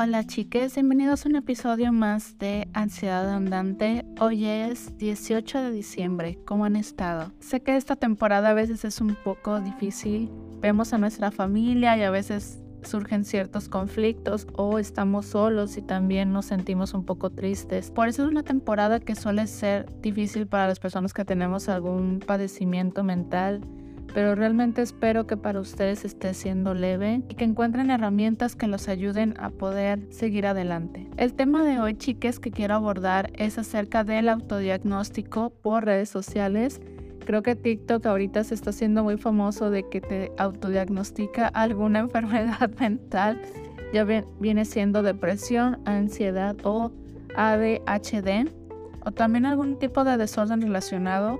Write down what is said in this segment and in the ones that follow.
Hola chiques, bienvenidos a un episodio más de Ansiedad Andante. Hoy es 18 de diciembre, ¿cómo han estado? Sé que esta temporada a veces es un poco difícil, vemos a nuestra familia y a veces surgen ciertos conflictos o estamos solos y también nos sentimos un poco tristes. Por eso es una temporada que suele ser difícil para las personas que tenemos algún padecimiento mental pero realmente espero que para ustedes esté siendo leve y que encuentren herramientas que los ayuden a poder seguir adelante. El tema de hoy, chiques, que quiero abordar es acerca del autodiagnóstico por redes sociales. Creo que TikTok ahorita se está haciendo muy famoso de que te autodiagnostica alguna enfermedad mental. Ya viene siendo depresión, ansiedad o ADHD o también algún tipo de desorden relacionado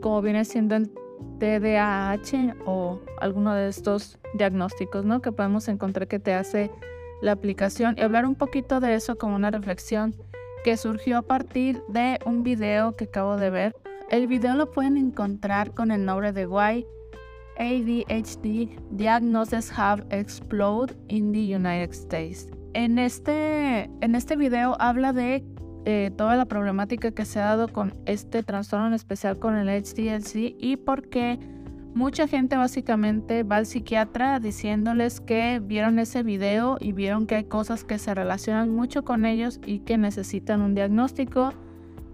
como viene siendo el TDAH o alguno de estos diagnósticos, ¿no? Que podemos encontrar que te hace la aplicación y hablar un poquito de eso como una reflexión que surgió a partir de un video que acabo de ver. El video lo pueden encontrar con el nombre de Why ADHD Diagnoses Have Exploded in the United States. En este, en este video habla de eh, toda la problemática que se ha dado con este trastorno en especial con el HDLC y por qué mucha gente básicamente va al psiquiatra diciéndoles que vieron ese video y vieron que hay cosas que se relacionan mucho con ellos y que necesitan un diagnóstico.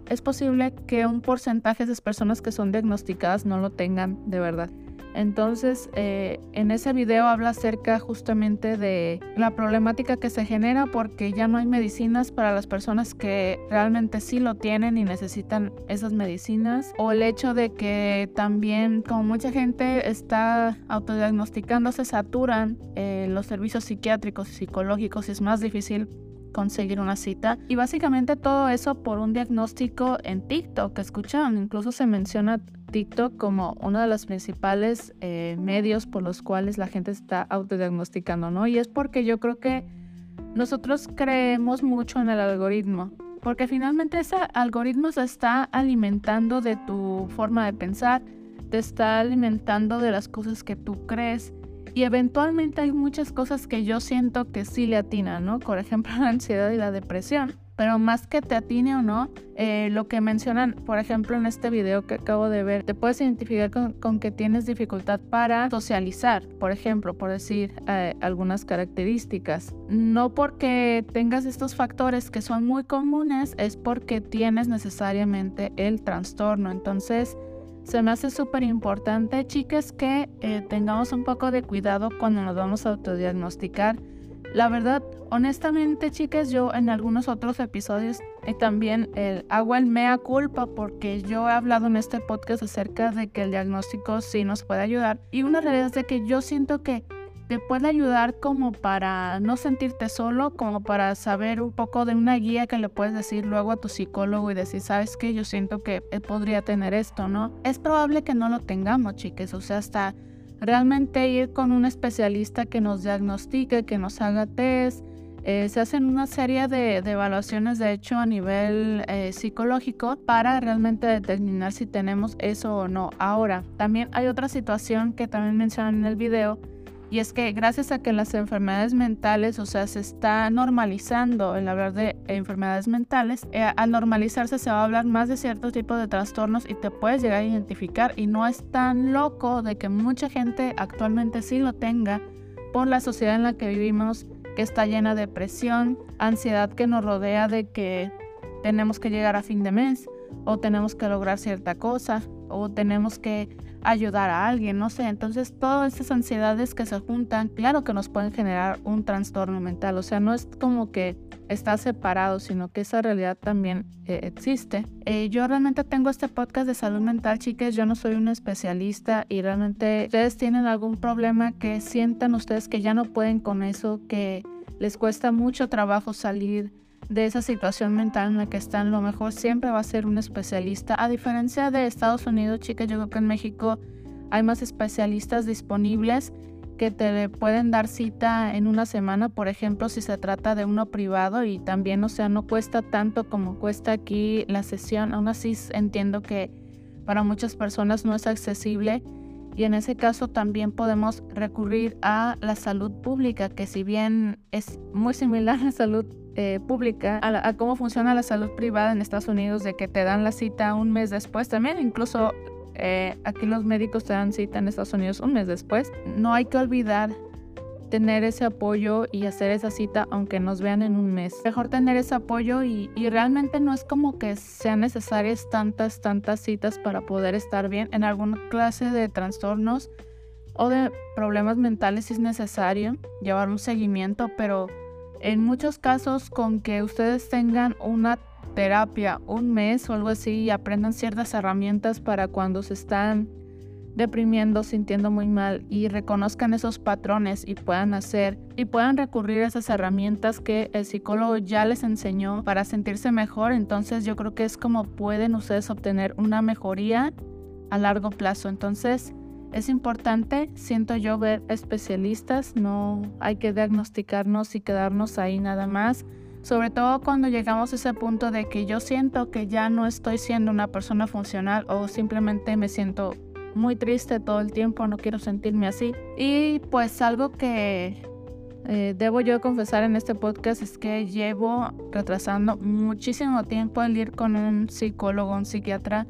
Es posible que un porcentaje de esas personas que son diagnosticadas no lo tengan de verdad. Entonces, eh, en ese video habla acerca justamente de la problemática que se genera porque ya no hay medicinas para las personas que realmente sí lo tienen y necesitan esas medicinas. O el hecho de que también, como mucha gente está autodiagnosticando, se saturan eh, los servicios psiquiátricos y psicológicos y es más difícil conseguir una cita. Y básicamente todo eso por un diagnóstico en TikTok. Escucharon, incluso se menciona TikTok como uno de los principales eh, medios por los cuales la gente está autodiagnosticando, ¿no? Y es porque yo creo que nosotros creemos mucho en el algoritmo, porque finalmente ese algoritmo se está alimentando de tu forma de pensar, te está alimentando de las cosas que tú crees. Y eventualmente hay muchas cosas que yo siento que sí le atinan, ¿no? Por ejemplo, la ansiedad y la depresión pero más que te atine o no, eh, lo que mencionan, por ejemplo, en este video que acabo de ver, te puedes identificar con, que tienes dificultad para socializar, por ejemplo, por decir eh, algunas características. No porque tengas estos factores que son muy comunes, es porque tienes necesariamente el trastorno. Entonces, se me hace súper importante, chicas, que eh, tengamos un poco de cuidado cuando nos vamos a autodiagnosticar la verdad, honestamente, chicas, yo en algunos otros episodios eh, también el, hago el mea culpa porque yo he hablado en este podcast acerca de que el diagnóstico sí nos puede ayudar. Y una realidad es de que yo siento que te puede ayudar como para no sentirte solo, como para saber un poco de una guía que le puedes decir luego a tu psicólogo y decir, sabes que yo siento que él podría tener esto, ¿no? Es probable que no lo tengamos, chicas, o sea, hasta realmente ir con un especialista que nos diagnostique, que nos haga test. Eh, se hacen una serie de, evaluaciones, de hecho, a nivel eh, psicológico para realmente determinar si tenemos eso o no. Ahora, también hay otra situación que también mencionan en el video, y es que gracias a que las enfermedades mentales, o sea, se está normalizando el hablar de enfermedades mentales, eh, al normalizarse se va a hablar más de ciertos tipos de trastornos y te puedes llegar a identificar. Y no es tan loco de que mucha gente actualmente sí lo tenga por la sociedad en la que vivimos, que está llena de presión, ansiedad que nos rodea de que tenemos que llegar a fin de mes o tenemos que lograr cierta cosa o tenemos que ayudar a alguien, no sé. Entonces, todas esas ansiedades que se juntan, claro que nos pueden generar un trastorno mental. O sea, no es como que está separado, sino que esa realidad también eh, existe. Eh, yo realmente tengo este podcast de salud mental, chicas. Yo no soy una especialista y realmente ustedes tienen algún problema que sientan ustedes que ya no pueden con eso, que les cuesta mucho trabajo salir de esa situación mental en la que están, lo mejor siempre va a ser un especialista. A diferencia de Estados Unidos, chicas, yo creo que en México hay más especialistas disponibles que te pueden dar cita en una semana, por ejemplo, si se trata de uno privado y también, o sea, no cuesta tanto como cuesta aquí la sesión. Aún así entiendo que para muchas personas no es accesible Y en ese caso también podemos recurrir a la salud pública, que si bien es muy similar a la salud eh, pública, a, cómo funciona la salud privada en Estados Unidos, de que te dan la cita un mes después, también incluso eh, aquí los médicos te dan cita en Estados Unidos un mes después. No hay que olvidar tener ese apoyo y hacer esa cita aunque nos vean en un mes. Mejor tener ese apoyo y, realmente no es como que sean necesarias tantas, tantas citas para poder estar bien. En alguna clase de trastornos o de problemas mentales si es necesario llevar un seguimiento, pero en muchos casos con que ustedes tengan una terapia un mes o algo así y aprendan ciertas herramientas para cuando se están deprimiendo, sintiendo muy mal y reconozcan esos patrones y puedan hacer y puedan recurrir a esas herramientas que el psicólogo ya les enseñó para sentirse mejor, entonces yo creo que es como pueden ustedes obtener una mejoría a largo plazo. Entonces, es importante, siento yo, ver especialistas, no hay que diagnosticarnos y quedarnos ahí nada más. Sobre todo cuando llegamos a ese punto de que yo siento que ya no estoy siendo una persona funcional o simplemente me siento muy triste todo el tiempo, no quiero sentirme así. Y pues algo que eh, debo yo confesar en este podcast es que llevo retrasando muchísimo tiempo el ir con un psicólogo, un psiquiatra,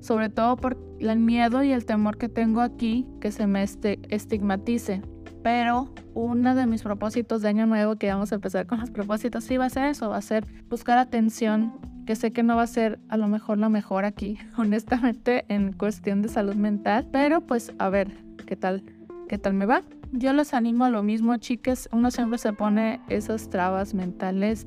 sobre todo por el miedo y el temor que tengo aquí que se me este, estigmatice. Pero uno de mis propósitos de año nuevo, que vamos a empezar con los propósitos, sí va a ser eso, va a ser buscar atención que sé que no va a ser a lo mejor lo mejor aquí, honestamente, en cuestión de salud mental, pero pues a ver qué tal, qué tal me va. Yo les animo a lo mismo, chicas, uno siempre se pone esas trabas mentales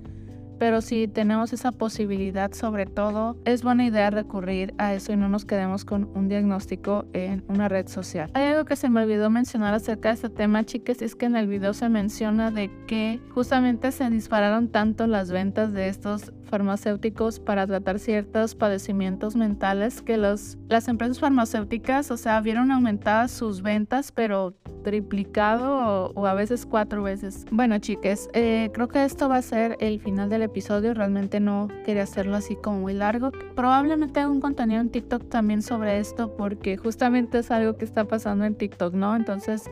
pero si tenemos esa posibilidad, sobre todo, es buena idea recurrir a eso y no nos quedemos con un diagnóstico en una red social. Hay algo que se me olvidó mencionar acerca de este tema, chicas, es que en el video se menciona de que justamente se dispararon tanto las ventas de estos farmacéuticos para tratar ciertos padecimientos mentales que los, las empresas farmacéuticas, o sea, vieron aumentadas sus ventas, pero triplicado o, a veces cuatro veces. Bueno, chicas, eh, creo que esto va a ser el final del episodio. Realmente no quería hacerlo así como muy largo. Probablemente haga un contenido en TikTok también sobre esto porque justamente es algo que está pasando en TikTok, ¿no? Entonces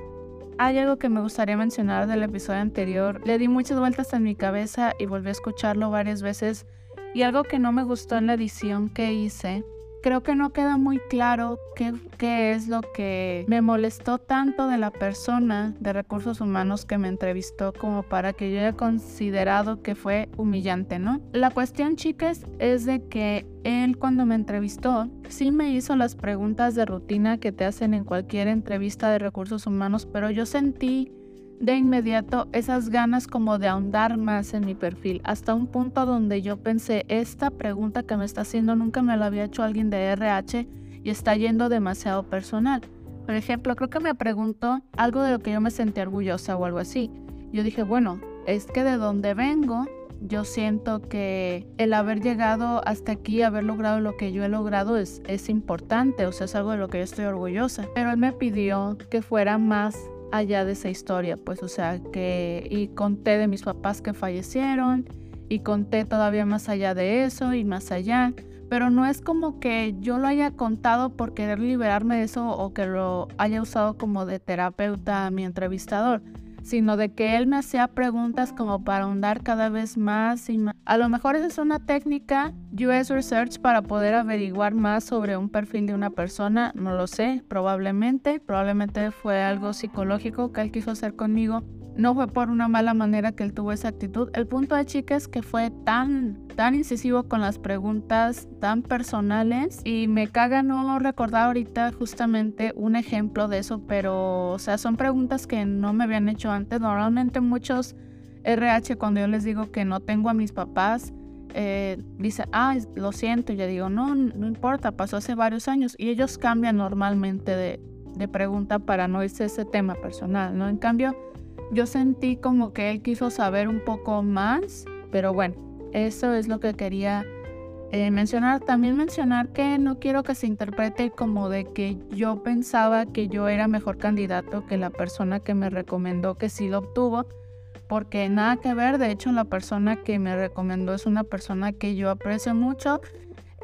hay algo que me gustaría mencionar del episodio anterior. Le di muchas vueltas en mi cabeza y volví a escucharlo varias veces. Y algo que no me gustó en la edición que hice creo que no queda muy claro qué, es lo que me molestó tanto de la persona de recursos humanos que me entrevistó como para que yo haya considerado que fue humillante, ¿no? La cuestión, chicas, es de que él cuando me entrevistó sí me hizo las preguntas de rutina que te hacen en cualquier entrevista de recursos humanos, pero yo sentí de inmediato esas ganas como de ahondar más en mi perfil, hasta un punto donde yo pensé, esta pregunta que me está haciendo nunca me la había hecho alguien de RH y está yendo demasiado personal. Por ejemplo, creo que me preguntó algo de lo que yo me sentí orgullosa o algo así. Yo dije, bueno, es que de donde vengo, yo siento que el haber llegado hasta aquí, haber logrado lo que yo he logrado es, es importante, o sea, es algo de lo que yo estoy orgullosa. Pero él me pidió que fuera más allá de esa historia, pues o sea, que y conté de mis papás que fallecieron y conté todavía más allá de eso y más allá, pero no es como que yo lo haya contado por querer liberarme de eso o que lo haya usado como de terapeuta a mi entrevistador, sino de que él me hacía preguntas como para ahondar cada vez más y más. A lo mejor esa es una técnica US Research para poder averiguar más sobre un perfil de una persona, no lo sé, probablemente, probablemente fue algo psicológico que él quiso hacer conmigo no fue por una mala manera que él tuvo esa actitud. El punto de chica es que fue tan, tan incisivo con las preguntas tan personales y me caga no recordar ahorita justamente un ejemplo de eso, pero o sea, son preguntas que no me habían hecho antes. Normalmente muchos RH cuando yo les digo que no tengo a mis papás, eh, dicen, ah, lo siento, y yo digo, no, no importa, pasó hace varios años y ellos cambian normalmente de, de pregunta para no irse ese tema personal, ¿no? En cambio, yo sentí como que él quiso saber un poco más, pero bueno, eso es lo que quería eh, mencionar. También mencionar que no quiero que se interprete como de que yo pensaba que yo era mejor candidato que la persona que me recomendó que sí lo obtuvo, porque nada que ver, de hecho la persona que me recomendó es una persona que yo aprecio mucho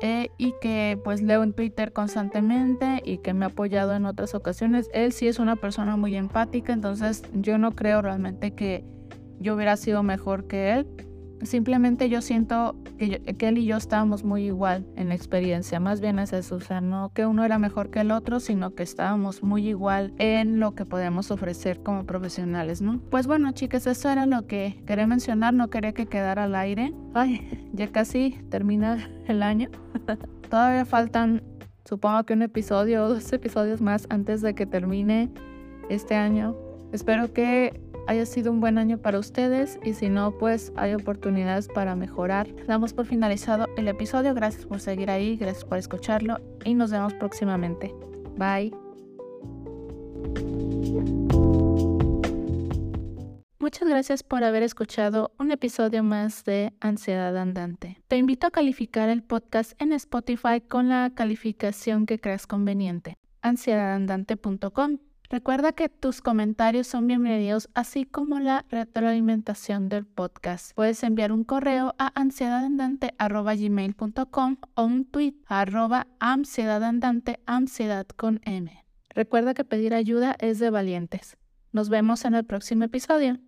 eh, y que pues leo en Twitter constantemente y que me ha apoyado en otras ocasiones. Él sí es una persona muy empática, entonces yo no creo realmente que yo hubiera sido mejor que él. Simplemente yo siento que, él y yo estábamos muy igual en la experiencia, más bien es eso, o sea, no que uno era mejor que el otro, sino que estábamos muy igual en lo que podemos ofrecer como profesionales, ¿no? Pues bueno, chicas, eso era lo que quería mencionar, no quería que quedara al aire. Ay, ya casi termina el año. Todavía faltan, supongo que un episodio o dos episodios más antes de que termine este año. Espero que haya sido un buen año para ustedes y si no, pues hay oportunidades para mejorar. Damos por finalizado el episodio. Gracias por seguir ahí, gracias por escucharlo y nos vemos próximamente. Bye. Muchas gracias por haber escuchado un episodio más de Ansiedad Andante. Te invito a calificar el podcast en Spotify con la calificación que creas conveniente. ansiedadandante.com Recuerda que tus comentarios son bienvenidos, así como la retroalimentación del podcast. Puedes enviar un correo a ansiedadandante.gmail.com o un tweet a arroba ansiedadandante, ansiedad con M. Recuerda que pedir ayuda es de valientes. Nos vemos en el próximo episodio.